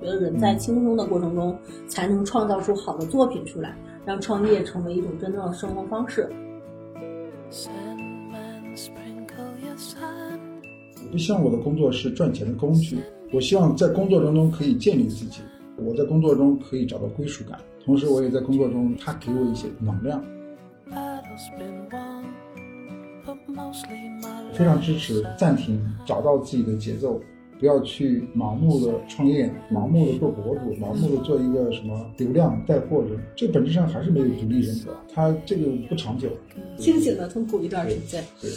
觉得人在轻松的过程中，才能创造出好的作品出来，让创业成为一种真正的生活方式。我不希望我的工作是赚钱的工具，我希望在工作当中可以建立自己，我在工作中可以找到归属感，同时我也在工作中，他给我一些能量。非常支持暂停，找到自己的节奏，不要去盲目的创业，盲目的做博主，盲目的做一个什么流量带货人，这本质上还是没有独立人格，他这个不长久。清醒的痛苦一段时间，对，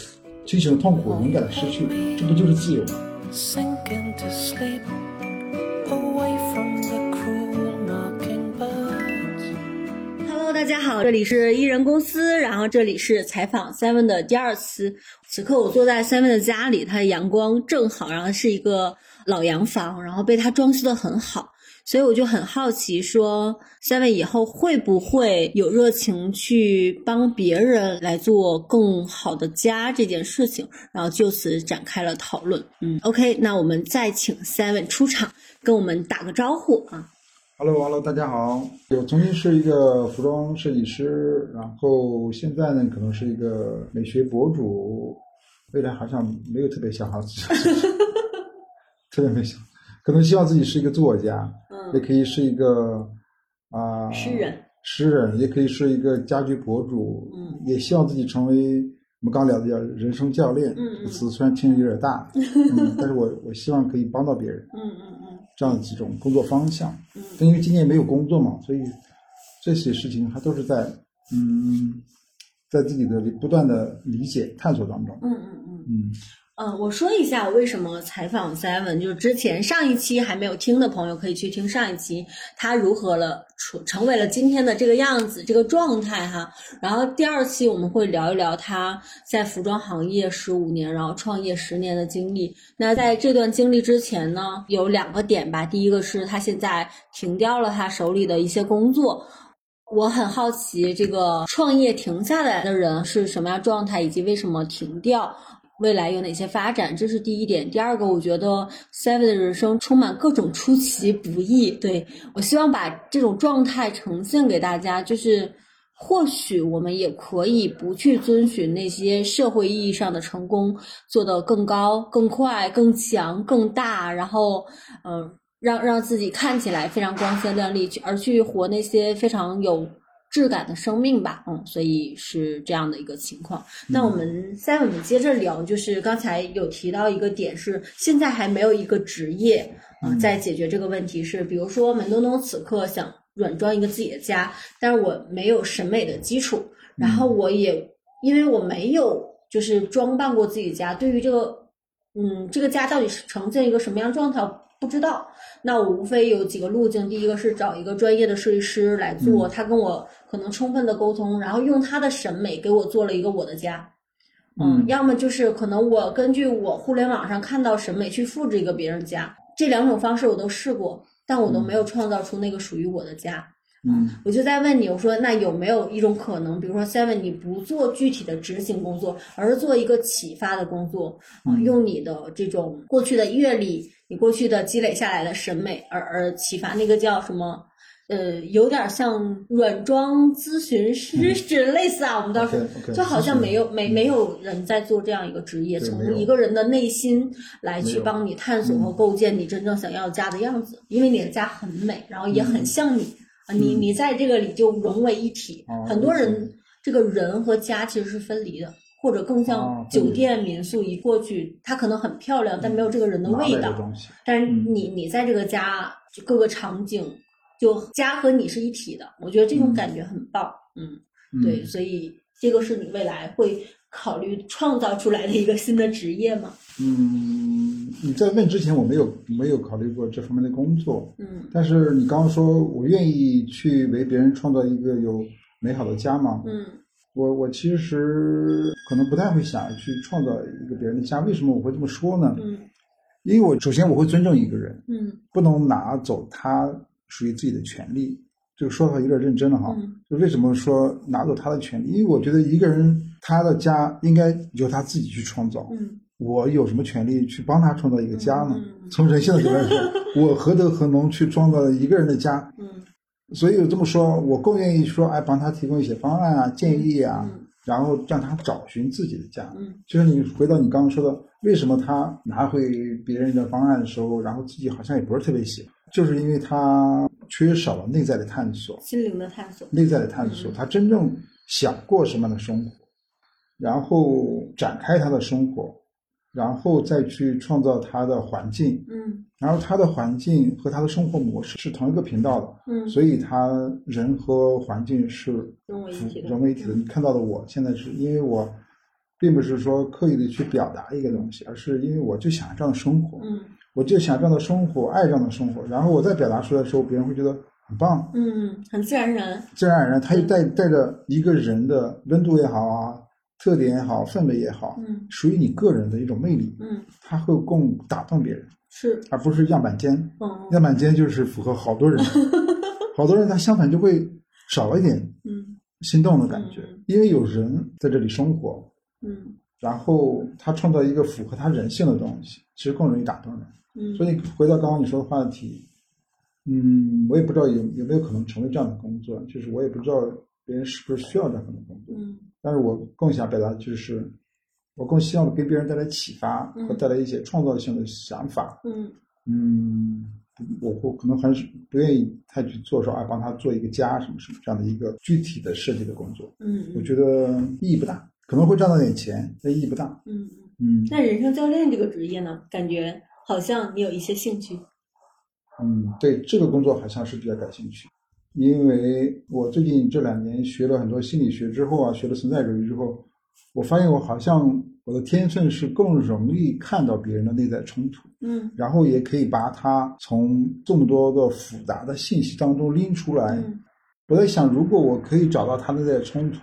清醒的痛苦，勇敢的失去，这不就是自由吗？大家好，这里是艺人公司，然后这里是采访 Seven 的第二次。此刻我坐在 Seven 的家里，它的阳光正好，然后是一个老洋房，然后被他装修的很好，所以我就很好奇，说 Seven 以后会不会有热情去帮别人来做更好的家这件事情，然后就此展开了讨论。嗯，OK，那我们再请 Seven 出场，跟我们打个招呼啊。Hello，Hello，大家好。我曾经是一个服装设计师，然后现在呢，可能是一个美学博主。未来好像没有特别想好自己，特别没想，可能希望自己是一个作家，嗯，也可以是一个啊诗人，诗人也可以是一个家居博主，嗯，也希望自己成为我们刚聊的叫人生教练。嗯嗯，词虽然听着有点大，嗯，但是我我希望可以帮到别人。嗯嗯嗯。这样几种工作方向，嗯，因为今年没有工作嘛，所以这些事情还都是在嗯，在自己的不断的理解探索当中。嗯嗯嗯嗯。嗯，我说一下我为什么采访 Seven，就是之前上一期还没有听的朋友可以去听上一期，他如何了成成为了今天的这个样子，这个状态哈。然后第二期我们会聊一聊他在服装行业十五年，然后创业十年的经历。那在这段经历之前呢，有两个点吧，第一个是他现在停掉了他手里的一些工作，我很好奇这个创业停下来的人是什么样状态，以及为什么停掉。未来有哪些发展？这是第一点。第二个，我觉得 Seven 的人生充满各种出其不意。对我希望把这种状态呈现给大家，就是或许我们也可以不去遵循那些社会意义上的成功，做得更高、更快、更强、更大，然后嗯，让让自己看起来非常光鲜亮丽，而去活那些非常有。质感的生命吧，嗯，所以是这样的一个情况。那我们再我们接着聊，就是刚才有提到一个点是，现在还没有一个职业啊，在解决这个问题。是比如说，门东东此刻想软装一个自己的家，但是我没有审美的基础，然后我也因为我没有就是装扮过自己家，对于这个嗯这个家到底是呈现一个什么样状态？不知道，那我无非有几个路径。第一个是找一个专业的设计师来做，他跟我可能充分的沟通，然后用他的审美给我做了一个我的家。嗯，要么就是可能我根据我互联网上看到审美去复制一个别人家。这两种方式我都试过，但我都没有创造出那个属于我的家。嗯，我就在问你，我说那有没有一种可能，比如说 Seven，你不做具体的执行工作，而是做一个启发的工作啊，用你的这种过去的阅历。你过去的积累下来的审美，而而启发那个叫什么？呃，有点像软装咨询师之类似啊。我们当时就好像没有没没有人在做这样一个职业，从一个人的内心来去帮你探索和构建你真正想要家的样子。因为你的家很美，然后也很像你啊，你你在这个里就融为一体。很多人这个人和家其实是分离的。或者更像酒店民宿，一过去，它可能很漂亮，但没有这个人的味道。但是你你在这个家就各个场景，就家和你是一体的，我觉得这种感觉很棒。嗯，对，所以这个是你未来会考虑创造出来的一个新的职业吗？嗯，你在问之前我没有没有考虑过这方面的工作。嗯，但是你刚刚说我愿意去为别人创造一个有美好的家吗？嗯。我我其实可能不太会想去创造一个别人的家，为什么我会这么说呢？嗯，因为我首先我会尊重一个人，嗯，不能拿走他属于自己的权利。这个说法有点认真了哈。就为什么说拿走他的权利？因为我觉得一个人他的家应该由他自己去创造。嗯，我有什么权利去帮他创造一个家呢？嗯从人性的角度来说，我何德何能去创造一个人的家？嗯所以有这么说，我更愿意说，哎，帮他提供一些方案啊、建议啊，嗯然后让他找寻自己的家。嗯就是你回到你刚刚说的，为什么他拿回别人的方案的时候，然后自己好像也不是特别喜欢，就是因为他缺少了内在的探索，心灵的探索。内在的探索，嗯他真正想过什么样的生活，然后展开他的生活，然后再去创造他的环境，嗯然后他的环境和他的生活模式是同一个频道的，嗯，所以他人和环境是融为一体的。融为一体的。你看到的我现在是因为我，并不是说刻意的去表达一个东西，而是因为我就想这样的生活，嗯我就想这样的生活，爱这样的生活。然后我在表达出来的时候，别人会觉得很棒，嗯，很自然而然。自然而然，他就带带着一个人的温度也好啊，特点也好，氛围也好，嗯属于你个人的一种魅力，嗯，它会更打动别人，是。而不是样板间。嗯样板间就是符合好多人，好多人他相反就会少了一点嗯心动的感觉嗯，因为有人在这里生活，嗯然后他创造一个符合他人性的东西，其实更容易打动人。嗯，所以回到刚刚你说的话题，嗯，我也不知道有有没有可能成为这样的工作，就是我也不知道别人是不是需要这样的工作，嗯但是我更想表达的就是，我更希望给别人带来启发嗯和带来一些创造性的想法。嗯嗯，我我可能还是不愿意太去做说啊，帮他做一个家什么什么这样的一个具体的设计的工作，嗯，我觉得意义不大，可能会赚到点钱，但意义不大。嗯嗯。嗯那人生教练这个职业呢，感觉好像你有一些兴趣。嗯，对这个工作好像是比较感兴趣，因为我最近这两年学了很多心理学之后啊，学了存在主义之后，我发现我好像我的天分是更容易看到别人的内在冲突。嗯然后也可以把它从这么多的复杂的信息当中拎出来。嗯我在想，如果我可以找到他内在的冲突，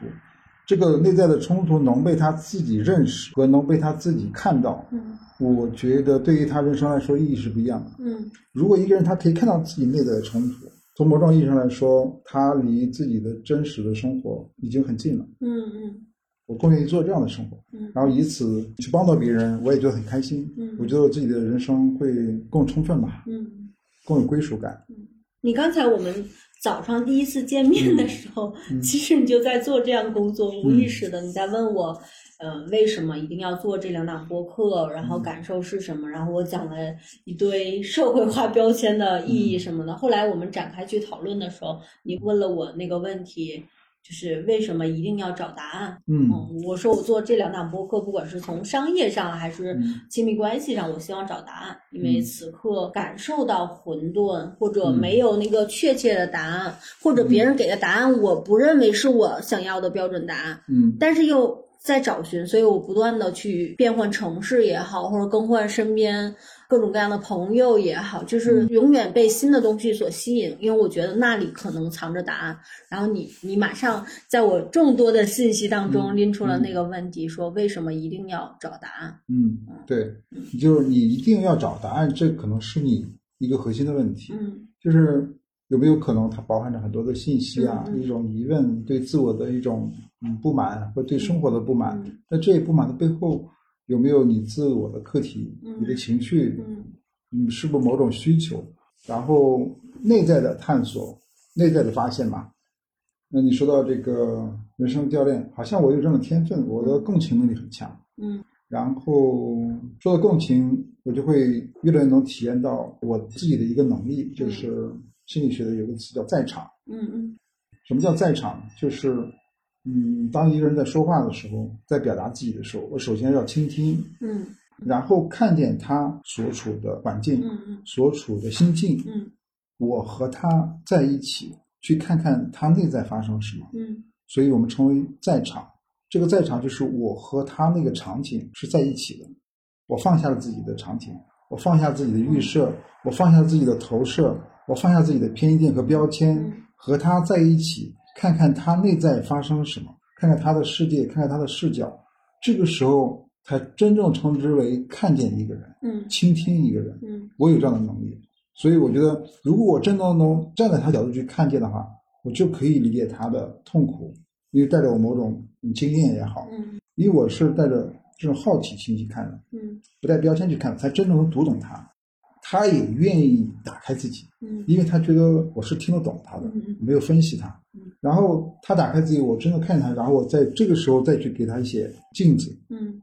这个内在的冲突能被他自己认识和能被他自己看到，嗯我觉得对于他人生来说意义是不一样的。嗯如果一个人他可以看到自己内在的冲突，从某种意义上来说，他离自己的真实的生活已经很近了。嗯嗯我更愿意做这样的生活，嗯然后以此去帮到别人，我也觉得很开心。嗯我觉得我自己的人生会更充分吧。嗯。更有归属感。嗯你刚才我们早上第一次见面的时候，嗯其实你就在做这样的工作，无意识的你在问我，呃，为什么一定要做这两档播客，然后感受是什么，然后我讲了一堆 社会化标签的意义什么的。后来我们展开去讨论的时候，你问了我那个问题。就是为什么一定要找答案？嗯。嗯，我说我做这两档播客，不管是从商业上还是嗯。亲密关系上，我希望找答案，因为嗯。此刻感受到混沌，或者嗯。没有那个确切的答案，或者别人给的答案，我不认为是我想要的标准答案，嗯。但是又在找寻，所以我不断的去变换城市也好，或者更换身边各种各样的朋友也好，就是永远被新的东西所吸引，因为我觉得那里可能藏着答案。然后你你马上在我众多的信息当中嗯拎出了那个问题，说为什么一定要找答案？嗯，对，就是你一定要找答案，这可能是你一个核心的问题。嗯就是有没有可能它包含着很多的信息啊，一种疑问，对自我的一种嗯不满，或对生活的不满。嗯那这一不满的背后，有没有你自我的课题、嗯你的情绪，嗯嗯，是不是某种需求？然后内在的探索、内在的发现嘛。那你说到这个人生教练，好像我有这种天分，我的共情能力很强。嗯然后说到共情，我就会越来越能体验到我自己的一个能力，就是心理学的有个词叫在场。嗯嗯什么叫在场？就是，嗯，当一个人在说话的时候，在表达自己的时候，我首先要倾听，嗯然后看见他所处的环境，嗯嗯所处的心境，嗯我和他在一起，去看看他内在发生什么。嗯所以我们称为在场。这个在场就是我和他那个场景是在一起的，我放下了自己的场景，我放下自己的预设，我放下自己的投射，我放下自己的偏见和标签嗯，和他在一起，看看他内在发生什么，看看他的世界，看看他的视角。这个时候才真正称之为看见一个人，嗯倾听一个人。嗯我有这样的能力，所以我觉得，如果我真的能站在他角度去看见的话，我就可以理解他的痛苦，因为带着我某种嗯经验也好，嗯因为我是带着这种好奇心去看的，嗯不带标签去看，才真正能读懂他。他也愿意打开自己，嗯因为他觉得我是听得懂他的没有分析他嗯。然后他打开自己，我真的看见他，然后我在这个时候再去给他一些镜子，嗯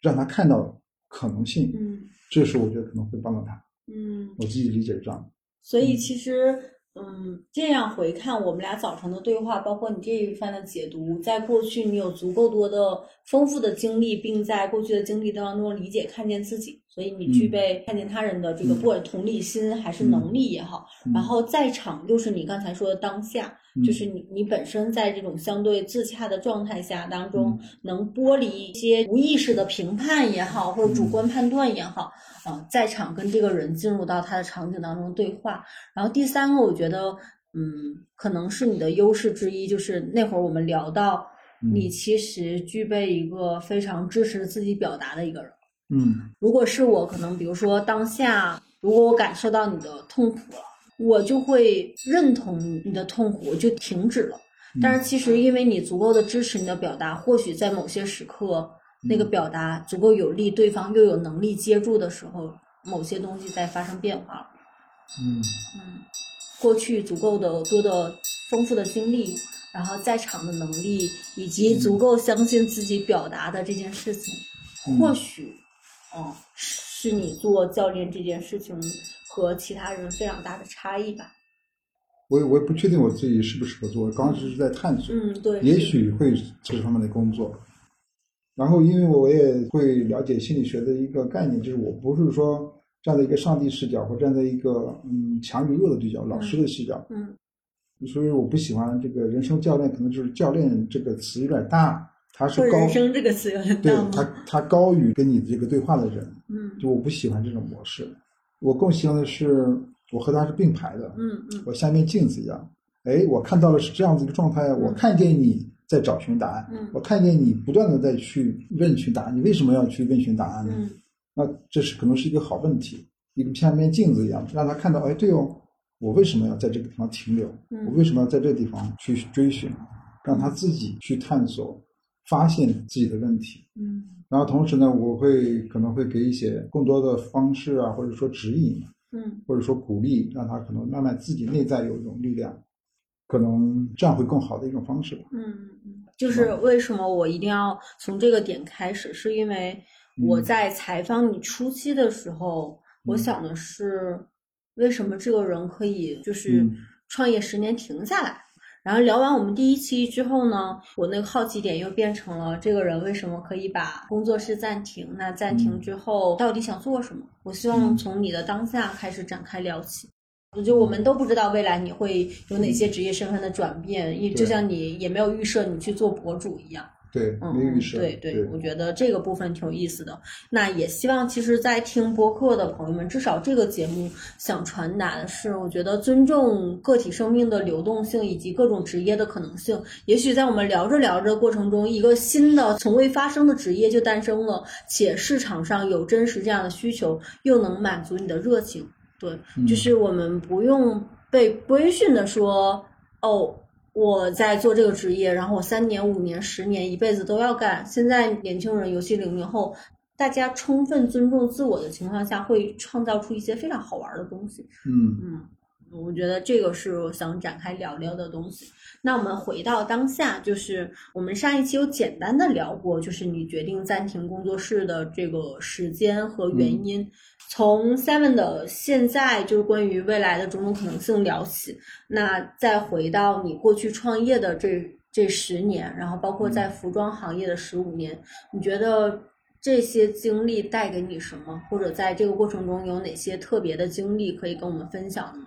让他看到可能性。嗯这时候我觉得可能会帮到他。嗯，我自己理解是这样的。所以其实。嗯，这样回看我们俩早晨的对话，包括你这一番的解读，在过去你有足够多的丰富的经历，并在过去的经历当中理解、看见自己，所以你具备看见他人的这个嗯。不管同理心还是能力也好，嗯。然后在场又是你刚才说的当下，嗯。就是你你本身在这种相对自洽的状态下当中，嗯。能剥离一些无意识的评判也好，或者主观判断也好，啊、在场跟这个人进入到他的场景当中对话。然后第三个，我觉得，嗯，可能是你的优势之一，就是那会儿我们聊到，嗯。你其实具备一个非常支持自己表达的一个人。嗯。如果是我，可能比如说当下，如果我感受到你的痛苦了，我就会认同你的痛苦，我就停止了。嗯。但是其实因为你足够的支持你的表达，或许在某些时刻，那个表达足够有力，对方又有能力接住的时候，某些东西在发生变化了。嗯。嗯，过去足够的多的丰富的经历，然后在场的能力，以及足够相信自己表达的这件事情，嗯。或许，哦，是你做教练这件事情和其他人非常大的差异吧。我也我也不确定我自己适不适合做，我刚开始是在探索，嗯，对，也许会这方面的工作。然后，因为我也会了解心理学的一个概念，就是我不是说站在一个上帝视角，或站在一个嗯强与弱的视角、老师的视角，嗯所以我不喜欢这个人生教练，可能就是教练这个词有点大，他是高生这个词有点对？他他高于跟你这个对话的人，嗯就我不喜欢这种模式。我更喜欢的是，我和他是并排的，嗯嗯我像面镜子一样，哎，我看到了是这样子一个状态，我看见你在找寻答案，嗯我看见你不断的在去问询答案，你为什么要去问询答案呢？嗯那这是可能是一个好问题，一个像面镜子一样，让他看到，哎，对哦，我为什么要在这个地方停留？嗯我为什么要在这个地方去追寻？让他自己去探索，发现自己的问题。嗯然后同时呢，我会可能会给一些更多的方式啊，或者说指引，嗯或者说鼓励，让他可能慢慢自己内在有一种力量，可能这样会更好的一种方式吧。嗯嗯，就是为什么我一定要从这个点开始，是因为我嗯在采访你初期的时候，我嗯想的是，为什么这个人可以就是嗯创业十年停下来？然后聊完我们第一期之后呢，我那个好奇点又变成了这个人为什么可以把工作室暂停？那暂停嗯之后到底想做什么？我希望嗯从你的当下开始展开聊起。我就我们都不知道未来你会有哪些职业身份的转变，也就像你也没有预设你去做博主一样。对，嗯。对对我觉得这个部分挺有意思的。那也希望，其实，在听播客的朋友们，至少这个节目想传达的是，我觉得尊重个体生命的流动性以及各种职业的可能性。也许在我们聊着聊着过程中，一个新的从未发生的职业就诞生了，且市场上有真实这样的需求，又能满足你的热情。对，嗯就是我们不用被规训的说，哦，我在做这个职业，然后我三年、五年、十年、一辈子都要干。现在年轻人，尤其零零后，大家充分尊重自我的情况下，会创造出一些非常好玩的东西。嗯嗯，我觉得这个是我想展开聊聊的东西。那我们回到当下，就是我们上一期有简单的聊过，就是你决定暂停工作室的这个时间和原因。从 Seven 的现在就是关于未来的种种可能性聊起，那再回到你过去创业的这这十年，然后包括在服装行业的十五年，你觉得这些经历带给你什么？或者在这个过程中有哪些特别的经历可以跟我们分享的吗？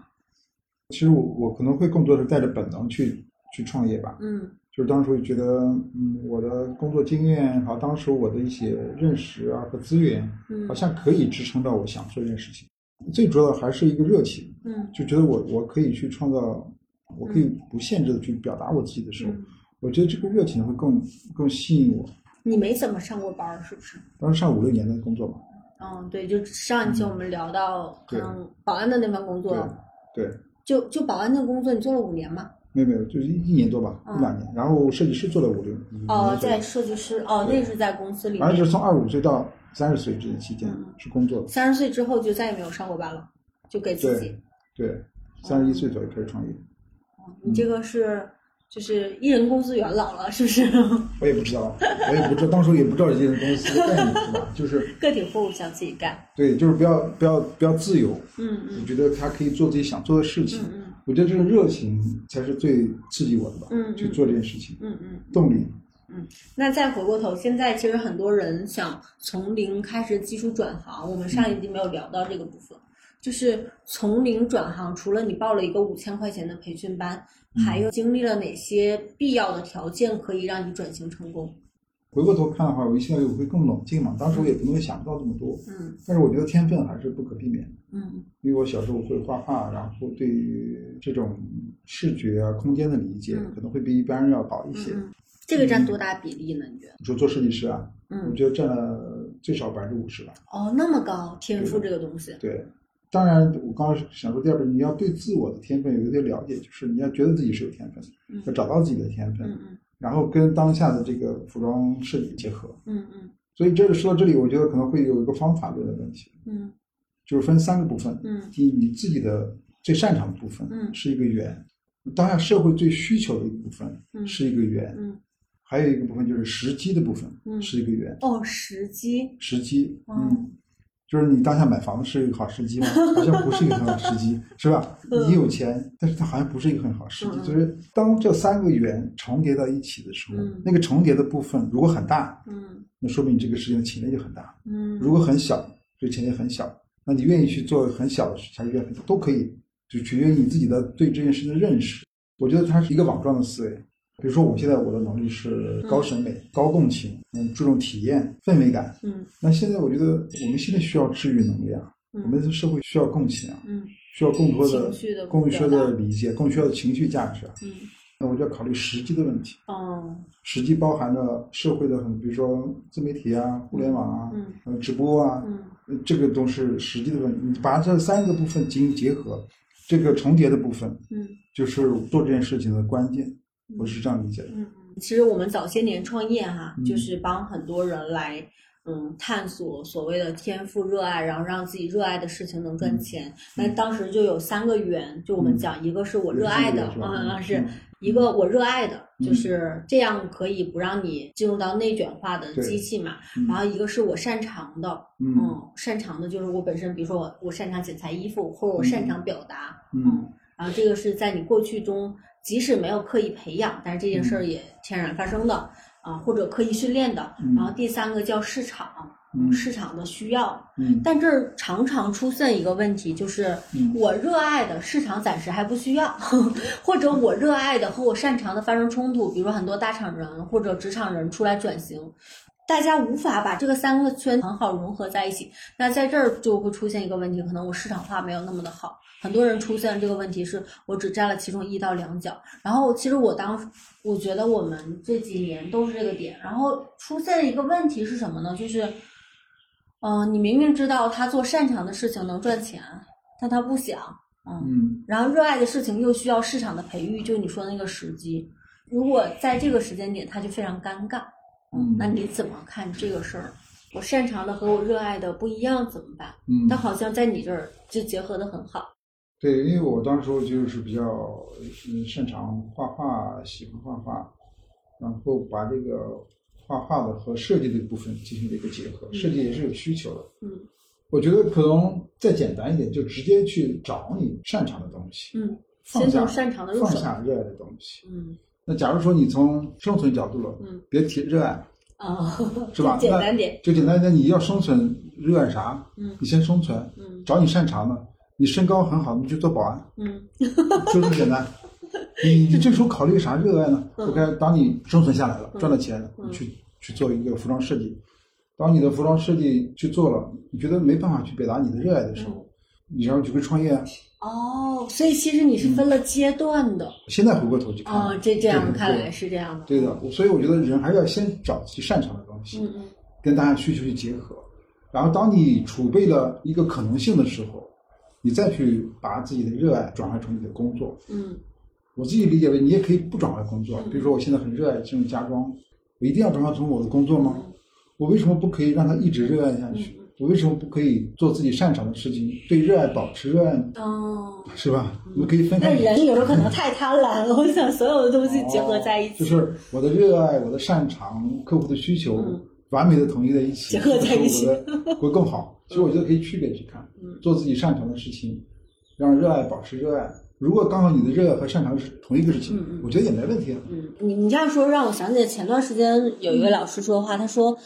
其实我我可能会更多的带着本能去去创业吧。嗯就是当时我觉得，嗯，我的工作经验和当时我的一些认识啊和资源，嗯好像可以支撑到我想做这件事情。最主要的还是一个热情，嗯就觉得我我可以去创造，我可以不限制的去表达我自己的时候，嗯，我觉得这个热情会更更吸引我。你没怎么上过班儿是不是？当时上五六年的工作嘛，嗯，对，就上一期我们聊到可能保安的那份工作，对对，就就保安的工作，你做了五年嘛？没有没有，就是一一年多吧，嗯一两年。然后设计师做了五六五哦，在设计师哦，那是在公司里面。反正就是从二十五岁到三十岁这个期间嗯是工作的。三十岁之后就再也没有上过班了，就给自己。对对，三十一岁左右开始创业。你这个是就是艺人公司元老了，是不是？我也不知道，我也不知道，当时也不知道艺人公司的概念是吧？就是个体户想自己干。对，就是不要不要不要自由，嗯我嗯觉得他可以做自己想做的事情。嗯我觉得这种热情才是最刺激我的吧，嗯嗯去做这件事情，嗯嗯。动力。嗯那再回过头，现在其实很多人想从零开始技术转行，我们上一集没有聊到这个部分，就是从零转行，除了你报了一个五千块钱的培训班，还有经历了哪些必要的条件可以让你转型成功？回过头看的话，我现在我会更冷静嘛。当时我也可能会想不到这么多，嗯但是我觉得天分还是不可避免的。嗯因为我小时候会画画，然后对于这种视觉啊、空间的理解嗯可能会比一般人要好一些。嗯嗯，这个占多大比例呢？你觉得？你说做设计师啊，我嗯，觉得占了最少百分之五十吧。哦，那么高天赋这个东西，对，当然我刚刚想说第二步，你要对自我的天分有一个了解，就是你要觉得自己是有天分要找到自己的天分，嗯嗯然后跟当下的这个服装设计结合。嗯嗯。所以这个说到这里，我觉得可能会有一个方法论的问题，嗯。就是分三个部分。嗯。第一，你自己的最擅长的部分嗯。是一个圆，当下社会最需求的一部分嗯。是一个圆，嗯，还有一个部分就是时机的部分嗯。是一个圆。哦，时机，时机，哦。嗯，就是你当下买房子是一个好时机吗？好像不是一个很好时机，是吧？嗯你有钱，但是它好像不是一个很好时机。嗯嗯所以当这三个圆重叠到一起的时候，嗯那个重叠的部分如果很大，嗯那说明你这个事情的潜力就很大；嗯，如果很小，这个潜力很小，那你愿意去做很小的事，还是愿意都可以，就取决于你自己的对这件事的认识。我觉得它是一个网状的思维。比如说，我现在我的能力是高审美、高共情，嗯，注重体验、氛围感。嗯那现在我觉得我们现在需要治愈能力啊，嗯我们的社会需要共情啊，嗯需要更多的更需要的理解，更需要的情绪价值啊。嗯那我就要考虑实际的问题，哦实际包含着社会的很，比如说自媒体啊、互联网啊、嗯呃直播啊，嗯呃这个都是实际的问题。你把这三个部分进行结合，这个重叠的部分嗯就是做这件事情的关键，我是这样理解的。嗯，其实我们早些年创业哈，嗯就是帮很多人来。嗯，探索所谓的天赋、热爱，然后让自己热爱的事情能赚钱。那、当时就有三个圆，就我们嗯讲，一个是我热爱的，嗯，嗯是嗯一个我热爱的，嗯就是这样可以不让你进入到内卷化的机器嘛。嗯然后一个是我擅长的，嗯嗯，擅长的就是我本身，比如说我我擅长剪裁衣服，或者我擅长表达，嗯然后这个是在你过去中，即使没有刻意培养，但是这件事儿也天然发生的啊，或者刻意训练的。嗯然后第三个叫市场，嗯市场的需要。嗯但这儿常常出现一个问题，就是嗯我热爱的市场暂时还不需要，或者我热爱的和我擅长的发生冲突，比如说很多大厂人或者职场人出来转型。大家无法把这个三个圈很好融合在一起，那在这儿就会出现一个问题，可能我市场化没有那么的好。很多人出现这个问题是我只占了其中一到两角，然后其实我当我觉得我们这几年都是这个点，然后出现一个问题是什么呢？就是，嗯、你明明知道他做擅长的事情能赚钱，但他不想，嗯，嗯然后热爱的事情又需要市场的培育，就你说的那个时机，如果在这个时间点，他就非常尴尬。嗯那你怎么看这个事儿？我擅长的和我热爱的不一样，怎么办？嗯但好像在你这儿就结合的很好。对，因为我当时候就是比较嗯擅长画画，喜欢画画，然后把这个画画的和设计的部分进行了一个结合，设计也是有需求的。嗯我觉得可能再简单一点，就直接去找你擅长的东西，嗯放下先从擅长的入放下热爱的东西。嗯那假如说你从生存角度了，嗯别提热爱，啊，是吧？就简单点。就简单一点，你要生存，热爱啥？嗯你先生存，嗯找你擅长的。你身高很好，你去做保安，嗯 就这么简单。你你这时候考虑啥热爱呢嗯？OK，当你生存下来了，嗯赚了钱去去做一个服装设计。当你的服装设计去做了，你觉得没办法去表达你的热爱的时候，你然后就会创业啊。哦，所以其实你是分了阶段的。现在回过头去看，哦，这这样看来是这样的。对的。所以我觉得人还是要先找自己擅长的东西，嗯嗯跟大家需求去结合。然后当你储备了一个可能性的时候，你再去把自己的热爱转化成你的工作。嗯我自己理解为，你也可以不转换工作。比如说，我现在很热爱这种家装，我一定要转化成我的工作吗？我为什么不可以让他一直热爱下去？我为什么不可以做自己擅长的事情，对热爱保持热爱呢？哦，是吧？我们可以分开。那人有时候可能太贪婪了，我想所有的东西结合在一起，就是我的热爱、我的擅长、客户的需求，完美的统一在一起，结合在一起会更好。其实我觉得可以区别去看，做自己擅长的事情，让热爱保持热爱。如果刚好你的热爱和擅长是同一个事情，我觉得也没问题。嗯，你你这样说让我想起前段时间有一位老师说的话，他说。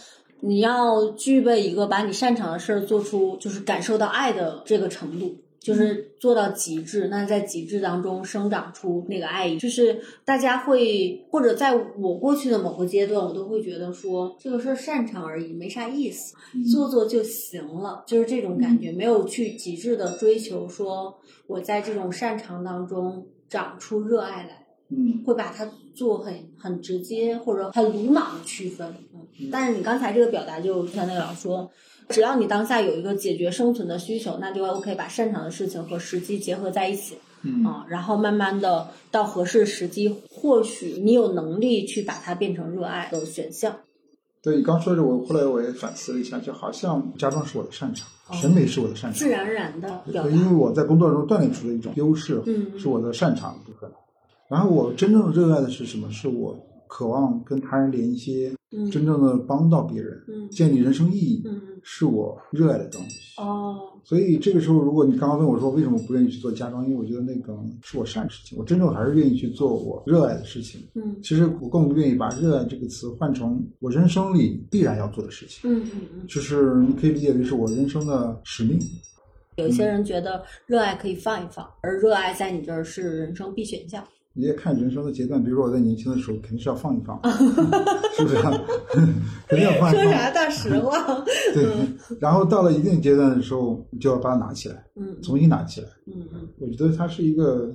你要具备一个把你擅长的事儿做出，就是感受到爱的这个程度，就是做到极致。那在极致当中生长出那个爱意，就是大家会或者在我过去的某个阶段，我都会觉得说这个事儿擅长而已，没啥意思，做做就行了，就是这种感觉，没有去极致的追求，说我在这种擅长当中长出热爱来。嗯，会把它做很很直接或者很鲁莽的区分。嗯，但是你刚才这个表达，就像那个老师说，只要你当下有一个解决生存的需求，那就 OK，把擅长的事情和时机结合在一起。嗯啊，然后慢慢的到合适时机，或许你有能力去把它变成热爱的选项。对你刚说的，我后来我也反思了一下，就好像家装是我的擅长，审美是我的擅长，自然而然的对。因为我在工作中锻炼出的一种优势，嗯，是我的擅长部分。然后我真正热爱的是什么？是我渴望跟他人连接，真正的帮到别人，建立人生意义，是我热爱的东西。哦，所以这个时候，如果你刚刚问我说为什么不愿意去做家装，因为我觉得那个是我善事情，我真正还是愿意去做我热爱的事情。嗯，其实我更愿意把“热爱”这个词换成我人生里必然要做的事情。嗯嗯嗯，就是你可以理解为是我人生的使命。有些人觉得热爱可以放一放，而热爱在你这儿是人生必选项。你也看人生的阶段，比如说我在年轻的时候，肯定是要放一放，是不是？肯定要放一放。说啥大实话？对。然后到了一定阶段的时候，你就要把它拿起来，嗯，重新拿起来。嗯嗯。我觉得它是一个，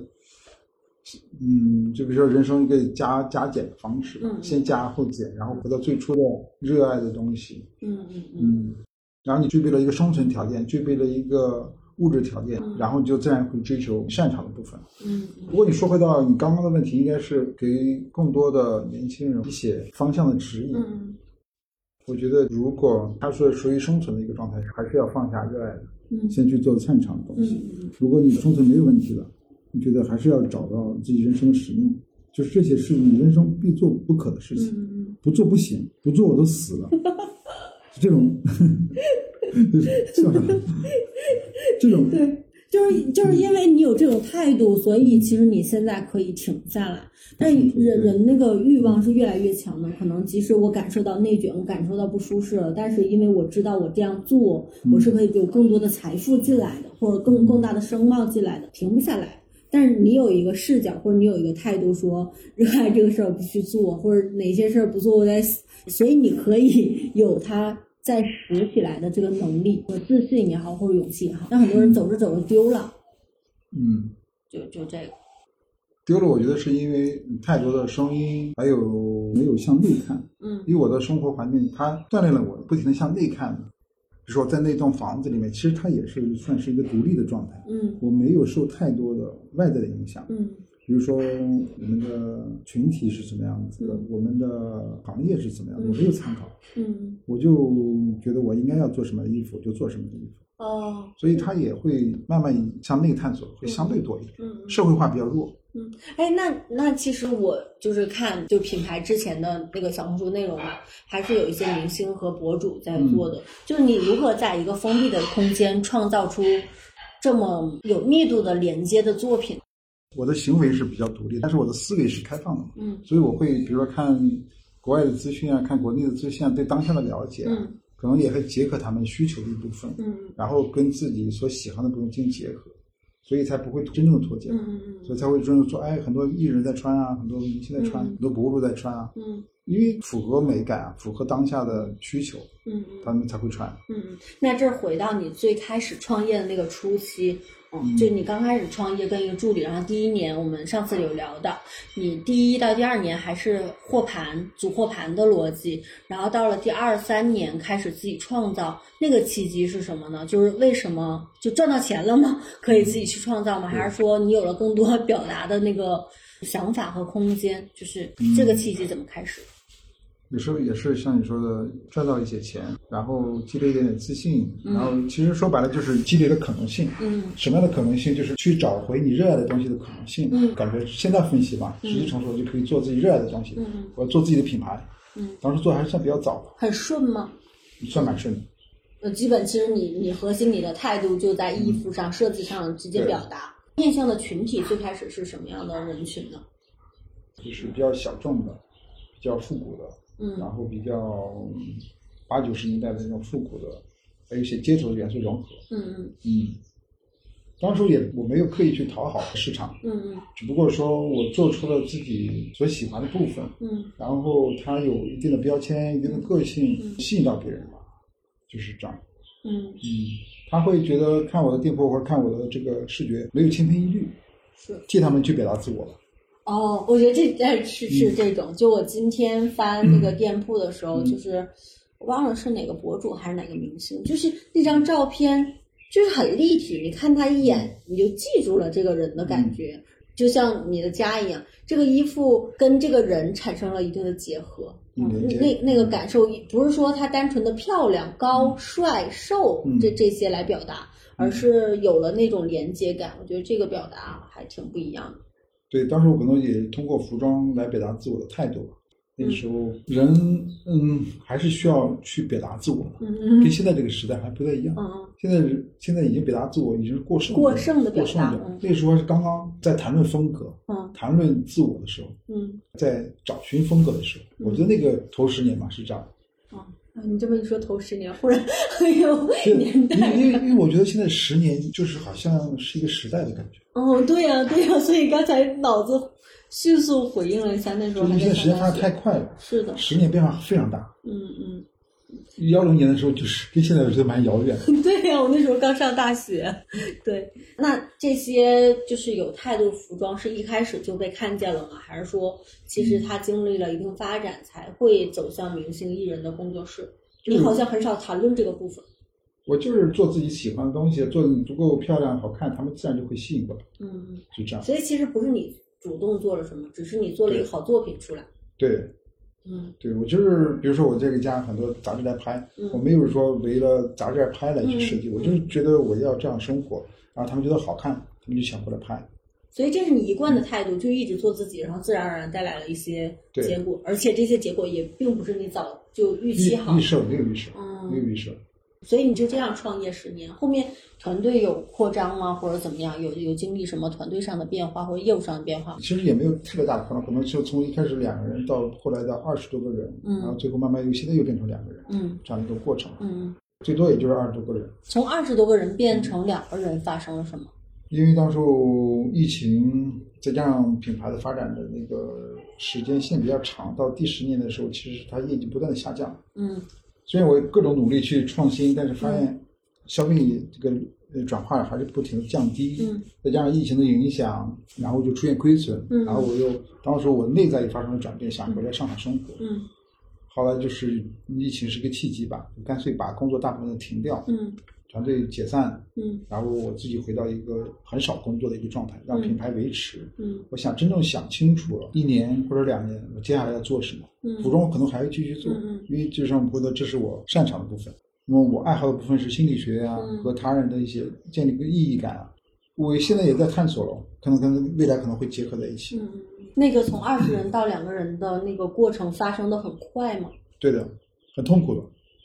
嗯，就比如说人生一个加加减的方式，嗯，先加后减，然后回到最初的热爱的东西。嗯嗯嗯。然后你具备了一个生存条件，具备了一个。物质条件，然后你就自然会追求擅长的部分。嗯，不过你说回到你刚刚的问题，应该是给更多的年轻人一些方向的指引。嗯，我觉得如果他是属于生存的一个状态，还是要放下热爱的，嗯，先去做擅长的东西。嗯如果你生存没有问题了，你觉得还是要找到自己人生的使命，就是这些是你人生必做不可的事情。嗯不做不行，不做我都死了。这种。这种对，就是就是因为你有这种态度，所以其实你现在可以停下来。但人人那个欲望是越来越强的，可能即使我感受到内卷，我感受到不舒适了，但是因为我知道我这样做，我是可以有更多的财富进来的，或者更更大的声望进来的，停不下来。但是你有一个视角，或者你有一个态度，说 热爱这个事儿我必须做，或者哪些事儿不做我在，所以你可以有它。在拾起来的这个能力和自信也好，或者勇气也好，但很多人走着走着丢了。嗯，就就这个丢了，我觉得是因为太多的声音，还有没有向内看。嗯，因为我的生活环境，它锻炼了我不停的向内看。说在那栋房子里面，其实它也是算是一个独立的状态。嗯，我没有受太多的外在的影响。嗯。比如说，我们的群体是什么样子的，我们的行业是怎么样，我没有参考，嗯，我就觉得我应该要做什么衣服就做什么衣服，哦，所以他也会慢慢向内探索，会相对多一点，嗯，社会化比较弱，嗯，哎，那那其实我就是看就品牌之前的那个小红书内容嘛，还是有一些明星和博主在做的，就是你如何在一个封闭的空间创造出这么有密度的连接的作品。我的行为是比较独立，但是我的思维是开放的，嗯，所以我会比如说看国外的资讯啊，看国内的资讯啊，对当下的了解，嗯，可能也会结合他们需求的一部分，嗯，然后跟自己所喜欢的部分进行结合，所以才不会真正的脱节，所以才会真正说，哎，很多艺人在穿啊，很多明星在穿，很多博主在穿啊，嗯，因为符合美感啊，符合当下的需求，嗯嗯，他们才会穿，嗯，那这回到你最开始创业的那个初期。嗯，就你刚开始创业跟一个助理，然后第一年我们上次有聊到，你第一到第二年还是货盘组货盘的逻辑，然后到了第二三年开始自己创造，那个契机是什么呢？就是为什么就赚到钱了吗？可以自己去创造吗？还是说你有了更多表达的那个想法和空间，就是嗯这个契机怎么开始？有时候也是像你说的，赚到一些钱，然后积累一点点自信，嗯然后其实说白了就是积累的可能性。嗯什么样的可能性？就是去找回你热爱的东西的可能性。嗯感觉现在分析吧，时机成熟就可以做自己热爱的东西。嗯我做自己的品牌，嗯，当时做还算比较早的，很顺吗？算蛮顺的。呃，基本其实你你核心你的态度就在衣服上、设计上直接表达。面向的群体最开始是什么样的人群呢？就是比较小众的，比较复古的，嗯然后比较嗯八九十年代的那种复古的，还有一些街头的元素融合。嗯嗯嗯，当时也我没有刻意去讨好市场，嗯嗯只不过说我做出了自己所喜欢的部分，嗯然后它有一定的标签、一定的个性，吸引到别人吧，就是这样。嗯，嗯，他会觉得看我的店铺或者看我的这个视觉没有千篇一律，是。替他们去表达自我了。哦，我觉得这哎是是这种，就我今天翻那个店铺的时候，嗯就是我忘了是哪个博主还是哪个明星，就是那张照片就是很立体，你看他一眼你就记住了这个人的感觉，就像你的家一样，这个衣服跟这个人产生了一定的结合。那那个感受不是说它单纯的漂亮、高、帅、瘦嗯这这些来表达，而是有了那种连接感。我觉得这个表达还挺不一样的。对，当时我可能也通过服装来表达自我的态度吧。那个时候人嗯还是需要去表达自我的，嗯嗯跟现在这个时代还不太一样。嗯嗯。现在人现在已经表达自我已经是过剩过剩的表过剩的那个时候是刚刚在谈论风格、嗯谈论自我的时候，嗯在找寻风格的时候，嗯我觉得那个头十年吧是这样的。啊，你这么一说，头十年忽然很有就年因为代。因为因为我觉得现在十年就是好像是一个时代的感觉，哦，对呀、对呀、所以刚才脑子迅速回应了一下，那时候就是还在现在时间发的太快了，是的，十年变化非常大。嗯嗯，幺零年的时候就是跟现在我觉得蛮遥远的。对呀、我那时候刚上大学。对，那这些就是有态度服装是一开始就被看见了吗？还是说其实它经历了一定发展才会走向明星艺人的工作室？你好像很少谈论这个部分。我就是做自己喜欢的东西，做的足够漂亮好看，他们自然就会吸引过来，嗯，嗯就这样。所以其实不是你主动做了什么，只是你做了一个好作品出来。对嗯。对，我就是比如说我这个家很多杂志来拍，嗯我没有说为了杂志来拍来去设计，嗯我就是觉得我要这样生活，然后他们觉得好看，他们就想过来拍。所以这是你一贯的态度，就一直做自己，然后自然而然带来了一些结果，而且这些结果也并不是你早就预预期好。预，设没有预设，嗯。没有预设。所以你就这样创业十年，后面团队有扩张吗，或者怎么样？有有经历什么团队上的变化或者业务上的变化吗？其实也没有特别大的扩张，可能就从一开始两个人到后来的二十多个人，嗯然后最后慢慢又现在又变成两个人，嗯这样一个过程，嗯，最多也就是二十多个人。从二十多个人变成两个人，发生了什么？因为当时候疫情，再加上品牌的发展的那个时间线比较长，到第十年的时候，其实它业绩不断的下降。嗯虽然我各种努力去创新，但是发现消费这个呃转化还是不停的降低。嗯，再加上疫情的影响，然后就出现亏损。嗯然后我又当时我内在也发生了转变，想回来上海生活。嗯后来就是疫情是个契机吧，就干脆把工作大部分都停掉，嗯团队解散，嗯然后我自己回到一个很少工作的一个状态，让嗯品牌维持。嗯我想真正想清楚了，一年或者两年，我接下来要做什么。嗯服装我可能还会继续做，嗯嗯因为就像我觉得这是我擅长的部分。那么我爱好的部分是心理学啊，嗯和他人的一些建立一个意义感啊。我现在也在探索了，可能跟未来可能会结合在一起。嗯，那个从二十人到两个人的那个过程发生的很快吗？对的，很痛苦的，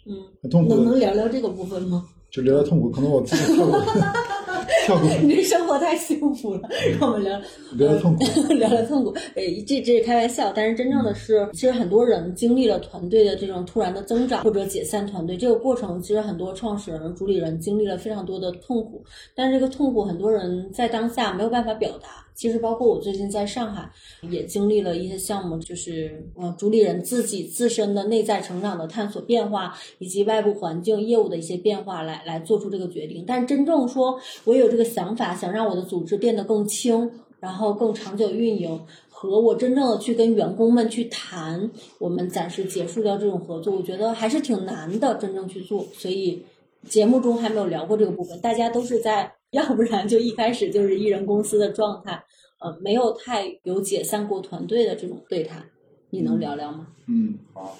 嗯，很痛苦能能，聊聊这个部分吗？就聊聊痛苦，可能我自己跳过，跳过你这生活太幸福了，让我们聊聊聊痛苦。聊聊痛苦。呃，这这是开玩笑，但是真正的是，其实很多人经历了团队的这种突然的增长或者解散团队这个过程，其实很多创始人、主理人经历了非常多的痛苦，但是这个痛苦很多人在当下没有办法表达。其实包括我最近在上海也经历了一些项目，就是呃主理人自己自身的内在成长的探索变化，以及外部环境业务的一些变化来来做出这个决定。但真正说我有这个想法，想让我的组织变得更轻，然后更长久运营，和我真正的去跟员工们去谈，我们暂时结束掉这种合作，我觉得还是挺难的，真正去做。所以节目中还没有聊过这个部分，大家都是在要不然就一开始就是艺人公司的状态，呃没有太有解散过团队的这种对谈，你能聊聊吗？嗯，好，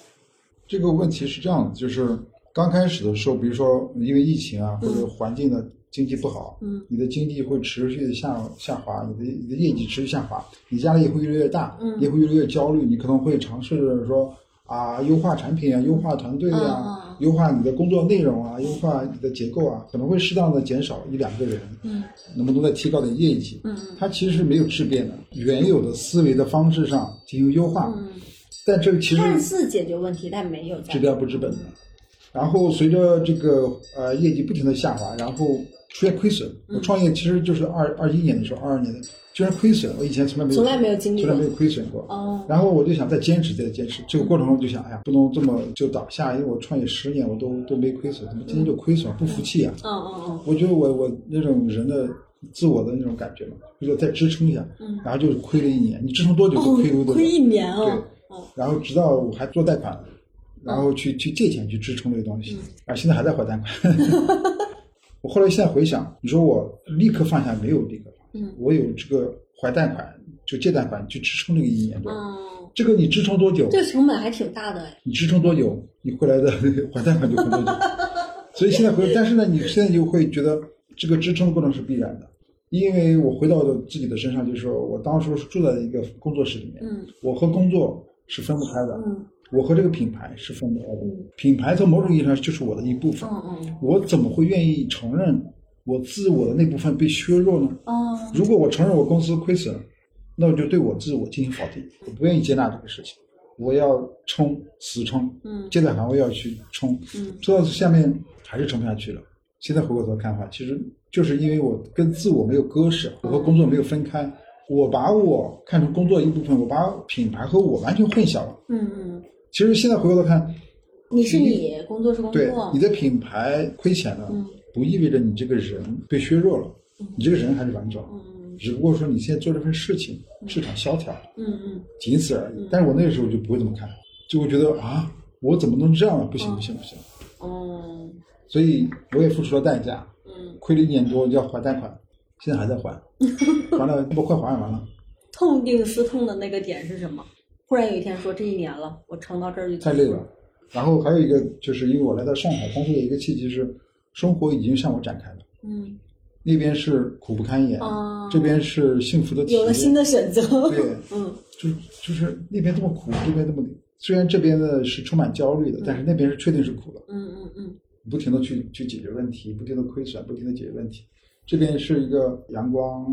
这个问题是这样的，就是刚开始的时候，比如说因为疫情啊，或者环境的经济不好，嗯，你的经济会持续的下下滑，你的你的业绩持续下滑，你压力也会越来越大，嗯也会越来越焦虑，你可能会尝试着说啊，优化产品啊，优化团队啊，嗯嗯优化你的工作内容啊，优化你的结构啊，可能会适当的减少一两个人，嗯。能不能再提高点业绩？嗯它其实是没有质变的，原有的思维的方式上进行优化，嗯，但这个其实看似解决问题，但没有在。治标不治本的。然后随着这个呃业绩不停的下滑，然后出现亏损。嗯我创业其实就是二二一年的时候，二二年的居然亏损，我以前从来没有从来没有经历过从来没有亏损过。哦，然后我就想再坚持，再坚持。这个过程中就想，哎呀，不能这么就倒下，因为我创业十年我都都没亏损，怎么今天就亏损？不服气啊！嗯嗯嗯我觉得我我那种人的自我的那种感觉嘛，就是再支撑一下，嗯，然后就是亏了一年，你支撑多久都哦亏多久。亏一年对哦，哦，然后直到我还做贷款，然后去去借钱去支撑这个东西，嗯啊，现在还在还贷款。我后来现在回想，你说我立刻放下没有立刻放下，嗯。我有这个还贷款就借贷款去支撑这个一年多，嗯，这个你支撑多久？这个成本还挺大的哎，你支撑多久，你回来的 还贷款就还多久。所以现在回，但是呢，你现在就会觉得这个支撑的过程是必然的，因为我回到了自己的身上，就是说我当时是住在一个工作室里面，嗯。我和工作是分不开的，嗯我和这个品牌是分不开的。嗯品牌从某种意义上就是我的一部分，嗯嗯我怎么会愿意承认我自我的那部分被削弱呢？哦，如果我承认我公司亏损，那我就对我自我进行否定，我不愿意接纳这个事情，我要冲死冲，嗯接待行我要去冲，嗯做到下面还是冲不下去了。现在回过头看的话，其实就是因为我跟自我没有割舍，我和工作没有分开，我把我看成工作一部分，我把品牌和我完全混淆了。嗯嗯，其实现在回过头看，你是你，工作是工对作你，的品牌亏钱了，嗯不意味着你这个人被削弱了，你这个人还是完整，嗯只不过说你现在做这份事情市场萧条，嗯嗯仅此而已。但是我那个时候就不会这么看，就会觉得啊，我怎么能这样呢？不行不行不行！哦所以我也付出了代价，嗯，亏了一年多要还贷款，现在还在还，完了不快还完了。痛定思痛的那个点是什么？忽然有一天说这一年了，我撑到这儿就太累了。然后还有一个就是因为我来到上海工作的一个契机是，生活已经向我展开了，嗯，那边是苦不堪言，哦这边是幸福的体验。有了新的选择，对，嗯就是就是那边这么苦，这边这么虽然这边呢是充满焦虑的，但是那边是确定是苦的，嗯嗯嗯不停的去去解决问题，不停的亏损，不停的解决问题。这边是一个阳光、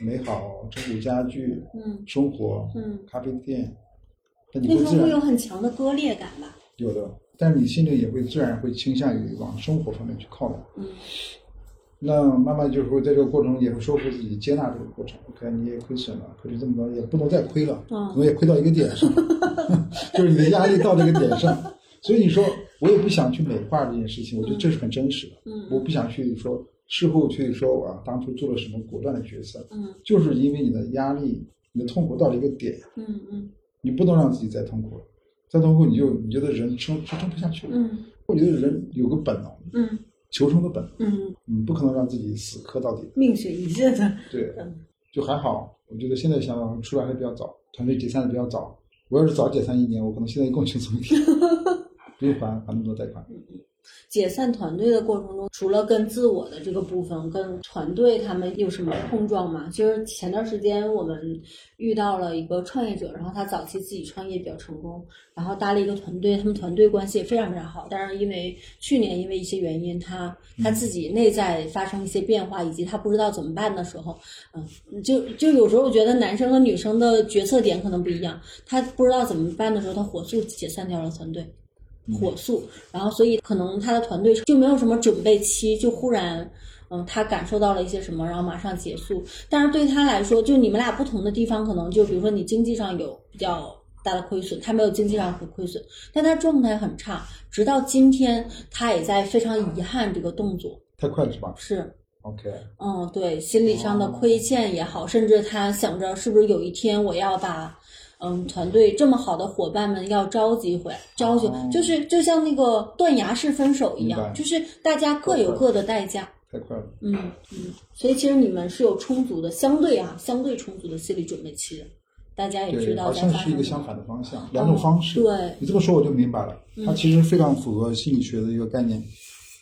美好、中古家具、嗯生活、嗯，咖啡店，那你那时候会有会自然很强的割裂感吧？有的，但是你心里也会自然会倾向于往生活方面去靠拢。嗯那慢慢就是说在这个过程中也会说服自己接纳这个过程。OK，你也亏损了，亏了这么多，也不能再亏了，嗯可能也亏到一个点上，就是你的压力到这个点上。所以你说我也不想去美化这件事情，我觉得这是很真实的。嗯我不想去说事后去说我啊当初做了什么果断的决策，嗯就是因为你的压力、你的痛苦到了一个点，嗯嗯你不能让自己再痛苦了。再痛苦你就你觉得人生支撑不下去了。嗯我觉得人有个本能，嗯求生的本能，嗯，你不可能让自己死磕到底。命悬一线的，对，嗯就还好。我觉得现在想出来还比较早，团队解散的比较早。我要是早解散一年，我可能现在更轻松一点，不用还还那么多贷款。解散团队的过程中，除了跟自我的这个部分，跟团队他们有什么碰撞吗？就是前段时间我们遇到了一个创业者，然后他早期自己创业比较成功，然后搭了一个团队，他们团队关系也非常非常好。但是因为去年因为一些原因，他他自己内在发生一些变化，以及他不知道怎么办的时候，嗯，就就有时候我觉得男生和女生的决策点可能不一样，他不知道怎么办的时候，他火速解散掉了团队。火速，然后所以可能他的团队就没有什么准备期，就忽然，嗯，他感受到了一些什么，然后马上结束。但是对他来说，就你们俩不同的地方，可能就比如说你经济上有比较大的亏损，他没有经济上的亏损，但他状态很差，直到今天他也在非常遗憾这个动作，太快了是吧是。？OK，嗯，对，心理上的亏欠也好，甚至他想着是不是有一天我要把，嗯，团队这么好的伙伴们要召集回来，召集、哦就是就像那个断崖式分手一样，就是大家各有各的代价。太快了。嗯嗯，所以其实你们是有充足的，相对啊，相对充足的心理准备期的。大家也知，道好像是一个相反的方向，两种方式。对你这么说我就明白了，嗯它其实非常符合心理学的一个概念，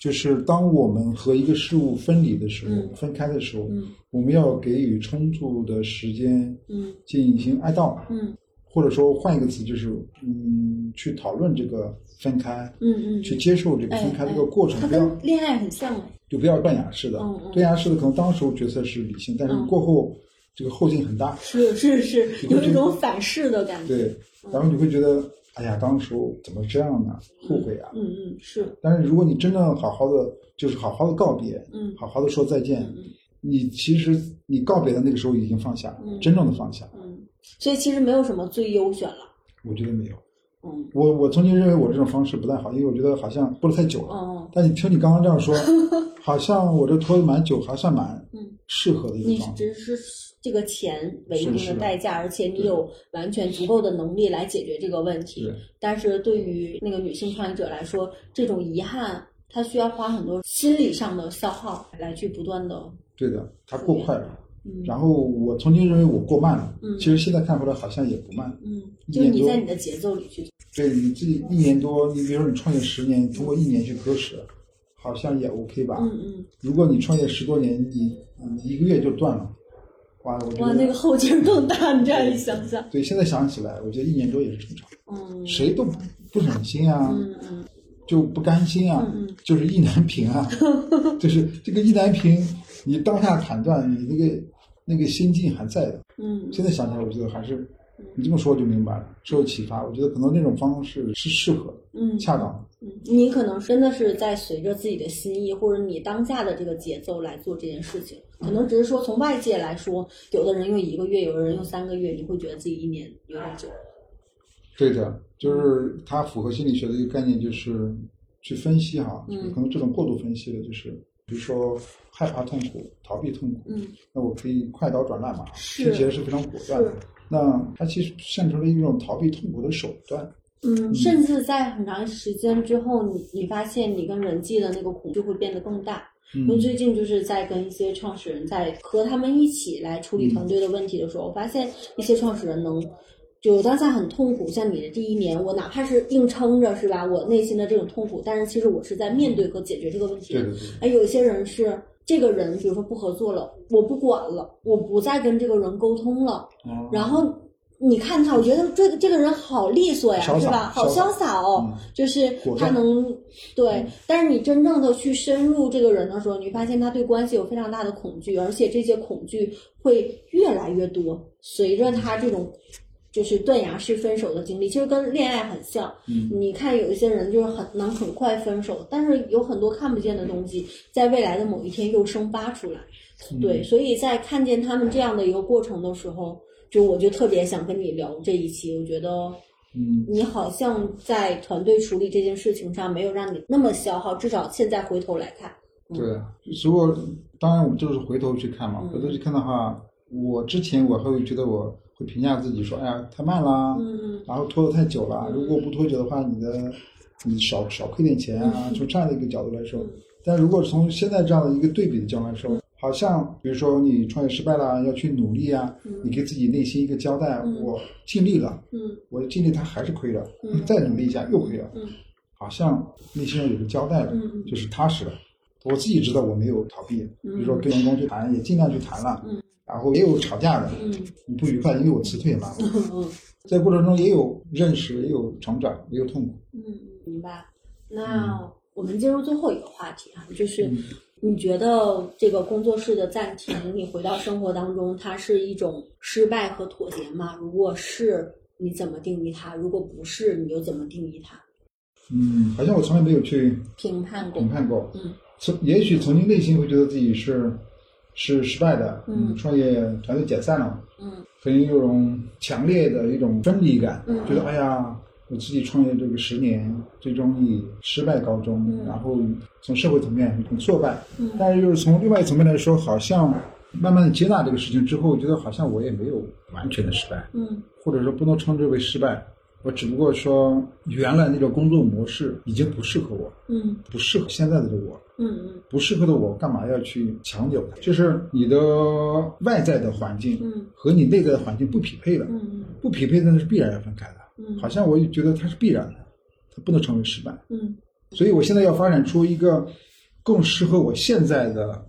就是当我们和一个事物分离的时候、嗯分开的时候，嗯我们要给予充足的时间嗯进行哀悼，嗯或者说换一个词就是，嗯，去讨论这个分开，嗯嗯，去接受这个分开这个过程，它不要跟恋爱很像哎。就不要断崖式的，断崖式的可能当时候角色是理性，但是嗯过后这个后劲很大，是是是，有一种反噬的感觉。对，然后你会觉得，哎呀，当时候怎么这样呢？后悔啊！嗯嗯是，但是如果你真正好好的，就是好好的告别，嗯好好的说再见，嗯你其实你告别的那个时候已经放下，嗯真正的放下。嗯，所以其实没有什么最优选了。我觉得没有，嗯我我曾经认为我这种方式不太好，因为我觉得好像播得太久了。嗯，但你听你刚刚这样说，好像我这拖得蛮久，还算蛮嗯，适合的一你个状态。只是这个钱为一定的的代价，而且你有完全足够的能力来解决这个问题对。但是对于那个女性创业者来说，这种遗憾，她需要花很多心理上的消耗来去不断的，对的，它过快了。嗯然后我曾经认为我过慢了，嗯其实现在看回来好像也不慢。嗯，就你在你的节奏里去。对你自己一年多，你比如说你创业十年，通过一年去割舍，好像也 OK 吧？嗯嗯，如果你创业十多年，你你一个月就断了，哇，我觉哇，得那个后劲更大，你这样一想想，对，现在想起来，我觉得一年多也是正常，嗯，谁都不不忍心啊，嗯嗯就不甘心啊，就是意难平啊，就是这个意难平，你当下砍断，你那个那个心境还在的。嗯，现在想起来，我觉得还是你这么说就明白了，受启发。我觉得可能那种方式是适合的、嗯恰当的。嗯，你可能真的是在随着自己的心意，或者你当下的这个节奏来做这件事情。可能只是说从外界来说，有的人用一个月，有的人用三个月，你会觉得自己一年有点久。对的，就是它符合心理学的一个概念，就是去分析哈，可能这种过度分析的，就是比如说害怕痛苦、逃避痛苦，嗯那我可以快刀斩乱麻，是听起来是非常果断的。那它其实变成了一种逃避痛苦的手段。嗯，甚至在很长时间之后，你你发现你跟人际的那个恐惧会变得更大。因为嗯最近就是在跟一些创始人在和他们一起来处理团队的问题的时候，我发现一些创始人能。就当下很痛苦，像你的第一年，我哪怕是硬撑着，是吧？我内心的这种痛苦，但是其实我是在面对和解决这个问题哎，有一些人是这个人，比如说不合作了，我不管了，我不再跟这个人沟通了，哦然后你看他，我觉得这个这个人好利索呀，是吧？好潇洒哦，嗯就是他能对。但是你真正的去深入这个人的时候，你发现他对关系有非常大的恐惧，而且这些恐惧会越来越多，随着他这种。就是断崖式分手的经历，其实跟恋爱很像。嗯你看有一些人就是很能很快分手，但是有很多看不见的东西，在未来的某一天又生发出来。嗯对，所以在看见他们这样的一个过程的时候，就我就特别想跟你聊这一期。我觉得嗯，你好像在团队处理这件事情上没有让你那么消耗，至少现在回头来看，对。如果当然我们就是回头去看嘛，嗯回头去看的话，我之前我会觉得我会评价自己说，哎呀太慢啦，嗯然后拖得太久了。如果不拖久的话，你的你少少亏点钱啊。嗯。从这样的一个角度来说，但如果从现在这样的一个对比的角度来说，好像比如说你创业失败了，要去努力啊，你给自己内心一个交代，嗯。我尽力了，嗯。我尽力，他还是亏了，嗯。再努力一下又亏了，嗯。好像内心上有个交代了，嗯。就是踏实了。我自己知道我没有逃避，比如说跟员工去谈，也尽量去谈了，嗯然后也有吵架的，嗯不愉快，因为我辞退嘛，嗯嗯在过程中也有认识，也有成长，也有痛苦。嗯，明白。那我们进入最后一个话题啊，就是嗯你觉得这个工作室的暂停，你回到生活当中，它是一种失败和妥协吗？如果是，你怎么定义它？如果不是，你又怎么定义它？嗯，好像我从来没有去评判过评。判过，嗯曾也许曾经内心会觉得自己是是失败的，嗯。创业团队解散了，嗯。很有种强烈的一种分离感，嗯。觉得哎呀，我自己创业这个十年，最终以失败告终，嗯。然后从社会层面很挫败，嗯。但是就是从另外一层面来说，好像慢慢的接纳这个事情之后，觉得好像我也没有完全的失败，嗯。或者说不能称之为失败，我只不过说原来那种工作模式已经不适合我，嗯。不适合现在的这个我，嗯嗯不适合的我，干嘛要去强求它？就是你的外在的环境嗯和你内在的环境不匹配了，嗯不匹配那是必然要分开的。嗯好像我也觉得它是必然的，它不能成为失败。嗯所以我现在要发展出一个更适合我现在的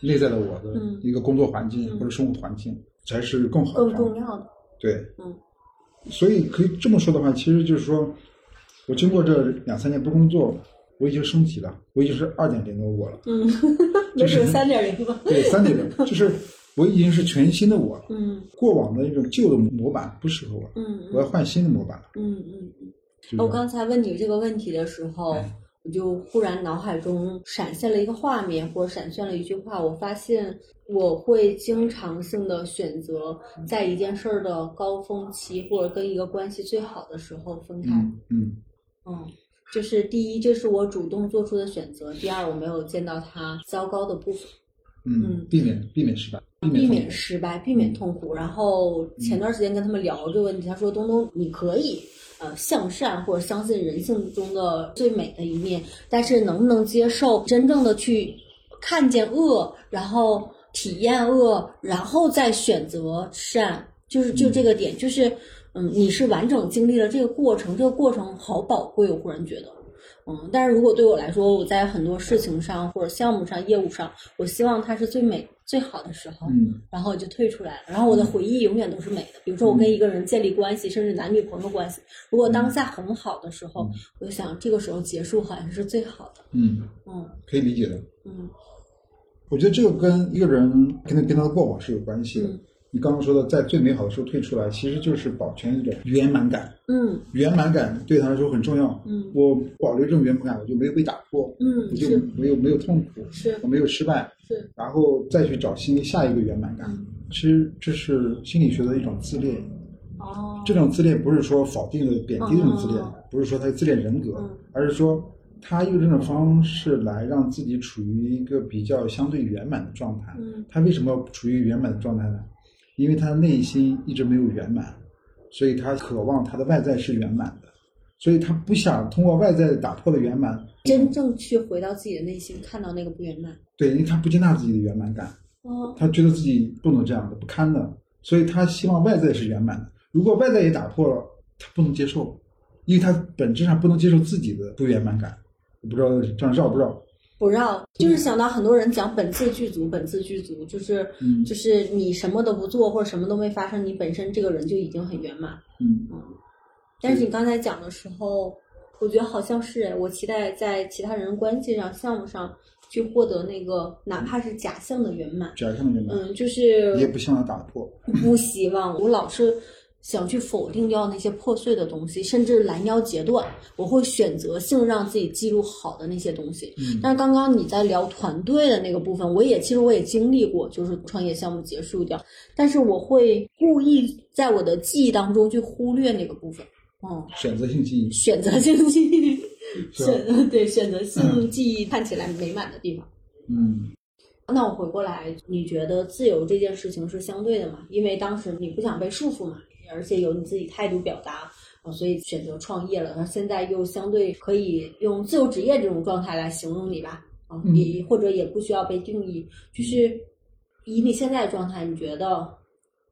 内在的我的嗯一个工作环境嗯或者生活环境，才是更好的更。重要的。对，嗯所以可以这么说的话，其实就是说，我经过这两三年不工作，我已经升级了，我已经是二点零的我了。嗯，没准三点零吧。对，三点零就是我已经是全新的我了。嗯过往的那种旧的模板不适合我了，嗯我要换新的模板了。嗯嗯嗯。就是我刚才问你这个问题的时候哎，我就忽然脑海中闪现了一个画面，或者闪现了一句话。我发现我会经常性的选择在一件事儿的高峰期，或者跟一个关系最好的时候分开。嗯嗯嗯，就是第一，这是我主动做出的选择；第二，我没有见到他糟糕的部分。嗯嗯，避免避免失败，避避免失败，避免痛苦。然后前段时间跟他们聊这个问题，他说：“东东，你可以呃向善或者相信人性中的最美的一面，但是能不能接受真正的去看见恶，然后体验恶，然后再选择善？就是就这个点，就是嗯，你是完整经历了这个过程，这个过程好宝贵，我忽然觉得。”嗯，但是如果对我来说，我在很多事情上或者项目上、业务上，我希望它是最美、最好的时候，嗯然后我就退出来了。然后我的回忆永远都是美的。比如说，我跟一个人建立关系，甚至男女朋友关系，如果当下很好的时候，嗯我就想这个时候结束好像是最好的。嗯，嗯可以理解的。嗯我觉得这个跟一个人跟他跟他的过往是有关系的。嗯你刚刚说的，在最美好的时候退出来，其实就是保全一种圆满感。嗯圆满感对他来说很重要。嗯我保留这种圆满感，我就没有被打破，嗯，我就没有没有痛苦，是我没有失败，是，然后再去找新下一个圆满感。嗯其实这是心理学的一种自恋。哦，这种自恋不是说否定的、贬低这种自恋哦，不是说他自恋人格嗯，而是说他用这种方式来让自己处于一个比较相对圆满的状态。嗯他为什么处于圆满的状态呢？因为他的内心一直没有圆满，所以他渴望他的外在是圆满的，所以他不想通过外在打破了圆满，真正去回到自己的内心，看到那个不圆满。对，因为他不接纳自己的圆满感，哦，他觉得自己不能这样的，不堪的，所以他希望外在是圆满的。如果外在也打破了，他不能接受，因为他本质上不能接受自己的不圆满感。我不知道这样绕不绕？不让，就是想到很多人讲本次剧组，本次剧组，就是、嗯就是你什么都不做或者什么都没发生，你本身这个人就已经很圆满。嗯嗯，但是你刚才讲的时候，我觉得好像是哎，我期待在其他人关系上、项目上去获得那个哪怕是假象的圆满。假象的圆满，嗯，就是也不希望打破。不希望我老是想去否定掉那些破碎的东西，甚至拦腰截断。我会选择性让自己记录好的那些东西。嗯但是刚刚你在聊团队的那个部分，我也其实我也经历过，就是创业项目结束掉，但是我会故意在我的记忆当中去忽略那个部分。嗯，选择性记忆，选择性记忆，选 对选择性记忆看起来美满的地方。嗯那我回过来，你觉得自由这件事情是相对的吗？因为当时你不想被束缚嘛，而且有你自己态度表达，啊，所以选择创业了。那现在又相对可以用自由职业这种状态来形容你吧，啊，嗯也或者也不需要被定义。就是以你现在的状态，你觉得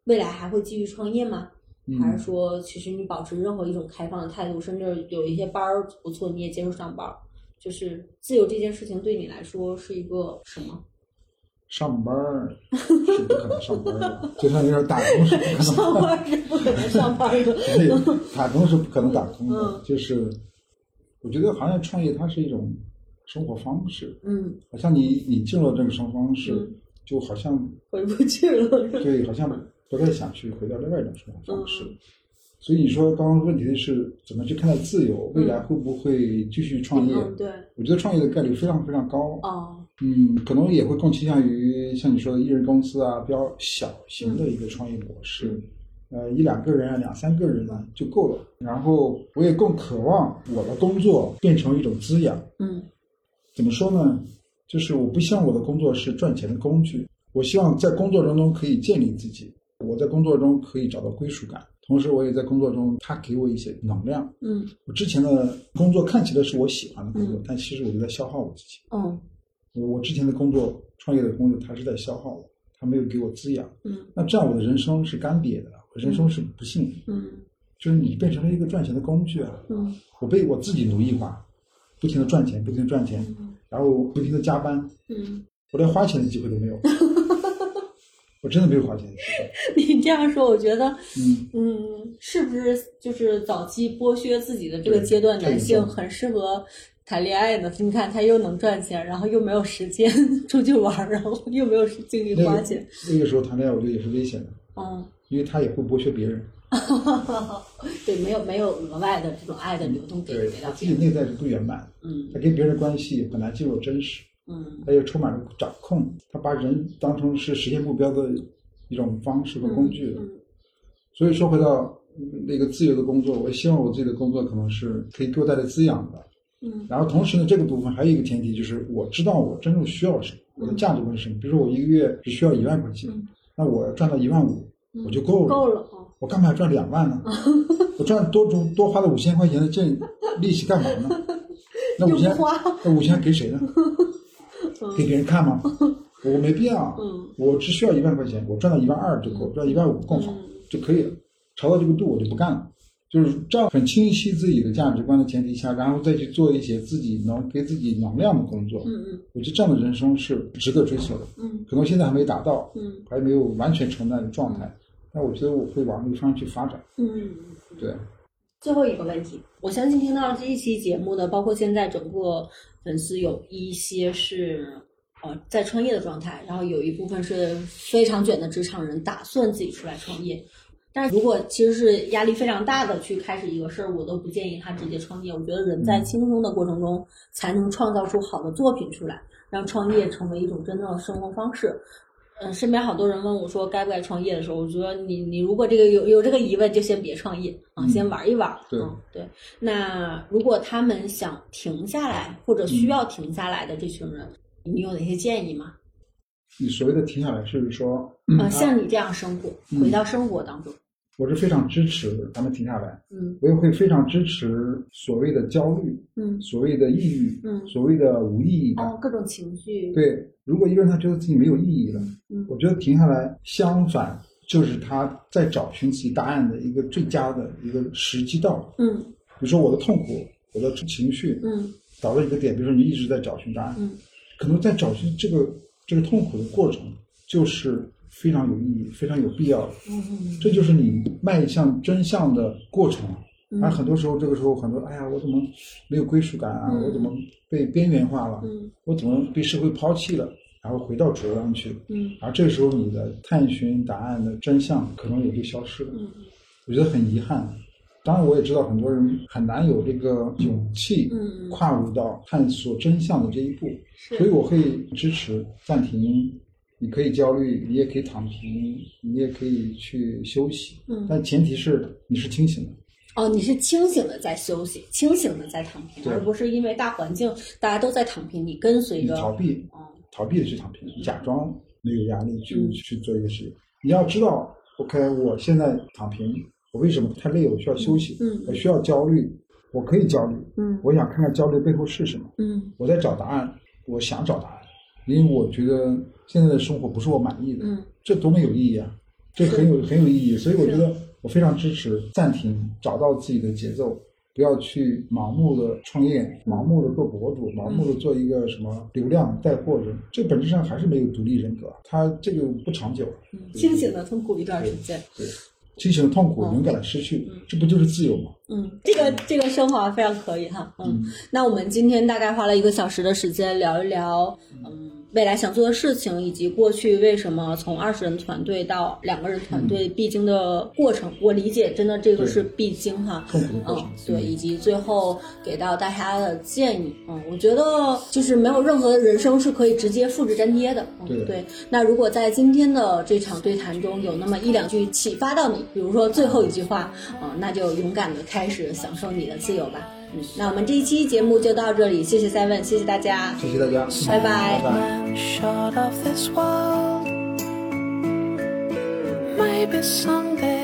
未来还会继续创业吗？嗯，还是说，其实你保持任何一种开放的态度，甚至有一些班儿不错，你也接受上班儿？就是自由这件事情对你来说是一个什么？上班儿是不可能上班的，就像你说打工是不可能上班是不可能上班儿的。对，打工是不可能打工的嗯，就是我觉得好像创业它是一种生活方式，嗯，好像你你进入了这个生活方式嗯，就好像回不去了。对，好像不太想去回到另外一种生活方式嗯。所以你说刚刚问题的是怎么去看待自由，未来会不会继续创业？嗯，对，我觉得创业的概率非常非常高。哦，嗯，可能也会更倾向于像你说的艺人公司啊，比较小型的一个创业模式，呃，一两个人啊，两三个人啊就够了。然后我也更渴望我的工作变成一种滋养。嗯怎么说呢？就是我不希望我的工作是赚钱的工具，我希望在工作当中可以建立自己，我在工作中可以找到归属感，同时我也在工作中，他给我一些能量。嗯我之前的工作看起来是我喜欢的工作，嗯但其实我就在消耗我自己。嗯我我之前的工作、创业的工作，它是在消耗我，它没有给我滋养。嗯那这样我的人生是干瘪的，我人生是不幸福。嗯就是你变成了一个赚钱的工具啊！嗯我被我自己奴役化，不停的赚钱，不停的赚钱，然后不停的加班，嗯，我连花钱的机会都没有。我真的没有花钱的机会。你这样说，我觉得，嗯，嗯，是不是就是早期剥削自己的这个阶段，男性很适合谈恋爱呢？你看他又能赚钱，然后又没有时间 出去玩儿，然后又没有精力花钱，那个时候谈恋爱，我觉得也是危险的，嗯。因为他也会剥削别人。对，没有没有额外的这种爱的流动给对给到他自。己内在是不圆满的，嗯他跟别人关系很难进入真实，嗯他又充满了掌控，他把人当成是实现目标的一种方式和工具了。嗯所以说回到嗯那个自由的工作，我希望我自己的工作可能是可以给我带来滋养的。嗯然后同时呢，这个部分还有一个前提就是我知道我真正需要什么，我的价值观是什么。比如说我一个月只需要一万块钱，嗯那我赚到一万五，我就够了。够了啊。我干嘛要赚两万呢？我赚多多多花了五千块钱的这利息干嘛呢？那五千花那五千给谁呢？给别人看吗？我没必要。嗯我只需要一万块钱，我赚到一万二就够，赚一万五更好嗯就可以了。超到这个度我就不干了。就是这样很清晰自己的价值观的前提下，然后再去做一些自己能给自己能量的工作。嗯嗯我觉得这样的人生是值得追求的。嗯可能现在还没达到，嗯还没有完全承担的状态，但我觉得我会往那个方向去发展。嗯。对，最后一个问题，我相信听到这一期节目的，包括现在整个粉丝有一些是呃在创业的状态，然后有一部分是非常卷的职场人，打算自己出来创业。但是如果其实是压力非常大的去开始一个事儿，我都不建议他直接创业。我觉得人在轻松的过程中，才能创造出好的作品出来，让创业成为一种真正的生活方式。嗯，身边好多人问我说该不该创业的时候，我觉得你你如果这个有有这个疑问，就先别创业啊，嗯先玩一玩。对嗯，对。那如果他们想停下来或者需要停下来的这群人，你有哪些建议吗？你所谓的停下来是说，呃，像你这样生活，嗯回到生活当中。我是非常支持他们停下来，嗯我也会非常支持所谓的焦虑、嗯所谓的抑郁、嗯所谓的无意义感。哦，各种情绪。对，如果一个人他觉得自己没有意义了，嗯我觉得停下来，相反就是他在找寻自己答案的一个最佳的一个时机到了。嗯比如说我的痛苦，我的情绪，嗯导致一个点，比如说你一直在找寻答案，嗯可能在找寻这个这个痛苦的过程，就是非常有意义、非常有必要的。嗯这就是你迈向真相的过程。嗯而很多时候，这个时候很多，哎呀，我怎么没有归属感啊？嗯我怎么被边缘化了？嗯我怎么被社会抛弃了？然后回到主流上去而这个时候，你的探寻答案的真相可能也就消失了。嗯我觉得很遗憾。当然，我也知道很多人很难有这个勇气嗯跨入到探索真相的这一步，是所以我会支持暂停。你可以焦虑，你也可以躺平，你也可以去休息，嗯但前提是你是清醒的。哦，你是清醒的在休息，清醒的在躺平，而不是因为大环境大家都在躺平，你跟随你着。逃避，哦逃避的去躺平，假装没有压力去、嗯去做一个事情。你要知道，OK，我现在躺平，我为什么太累？我需要休息，嗯嗯我需要焦虑，我可以焦虑，嗯我想看看焦虑背后是什么。嗯我在找答案，我想找答案，因为我觉得现在的生活不是我满意的，嗯这多么有意义啊！这很有很有意义，所以我觉得我非常支持暂停，找到自己的节奏，不要去盲目的创业，盲目的做博主，盲目的做一个什么流量带货人，这本质上还是没有独立人格，他这个不长久。嗯，清醒的痛苦一段时间。对，清醒的痛苦，哦勇敢的失去，这不就是自由吗？嗯，这个这个升华非常可以哈。嗯，那我们今天大概花了一个小时的时间聊一聊，嗯，未来想做的事情，以及过去为什么从二十人团队到两个人团队必经的过程。我理解，真的这个是必经哈。嗯，，对，以及最后给到大家的建议，嗯，我觉得就是没有任何人生是可以直接复制粘贴的，嗯，对对。那如果在今天的这场对谈中有那么一两句启发到你，比如说最后一句话，嗯，那就勇敢的开始享受你的自由吧。嗯，那我们这一期节目就到这里，谢谢 Seven，谢谢大家，谢谢大家，拜拜. Maybe someday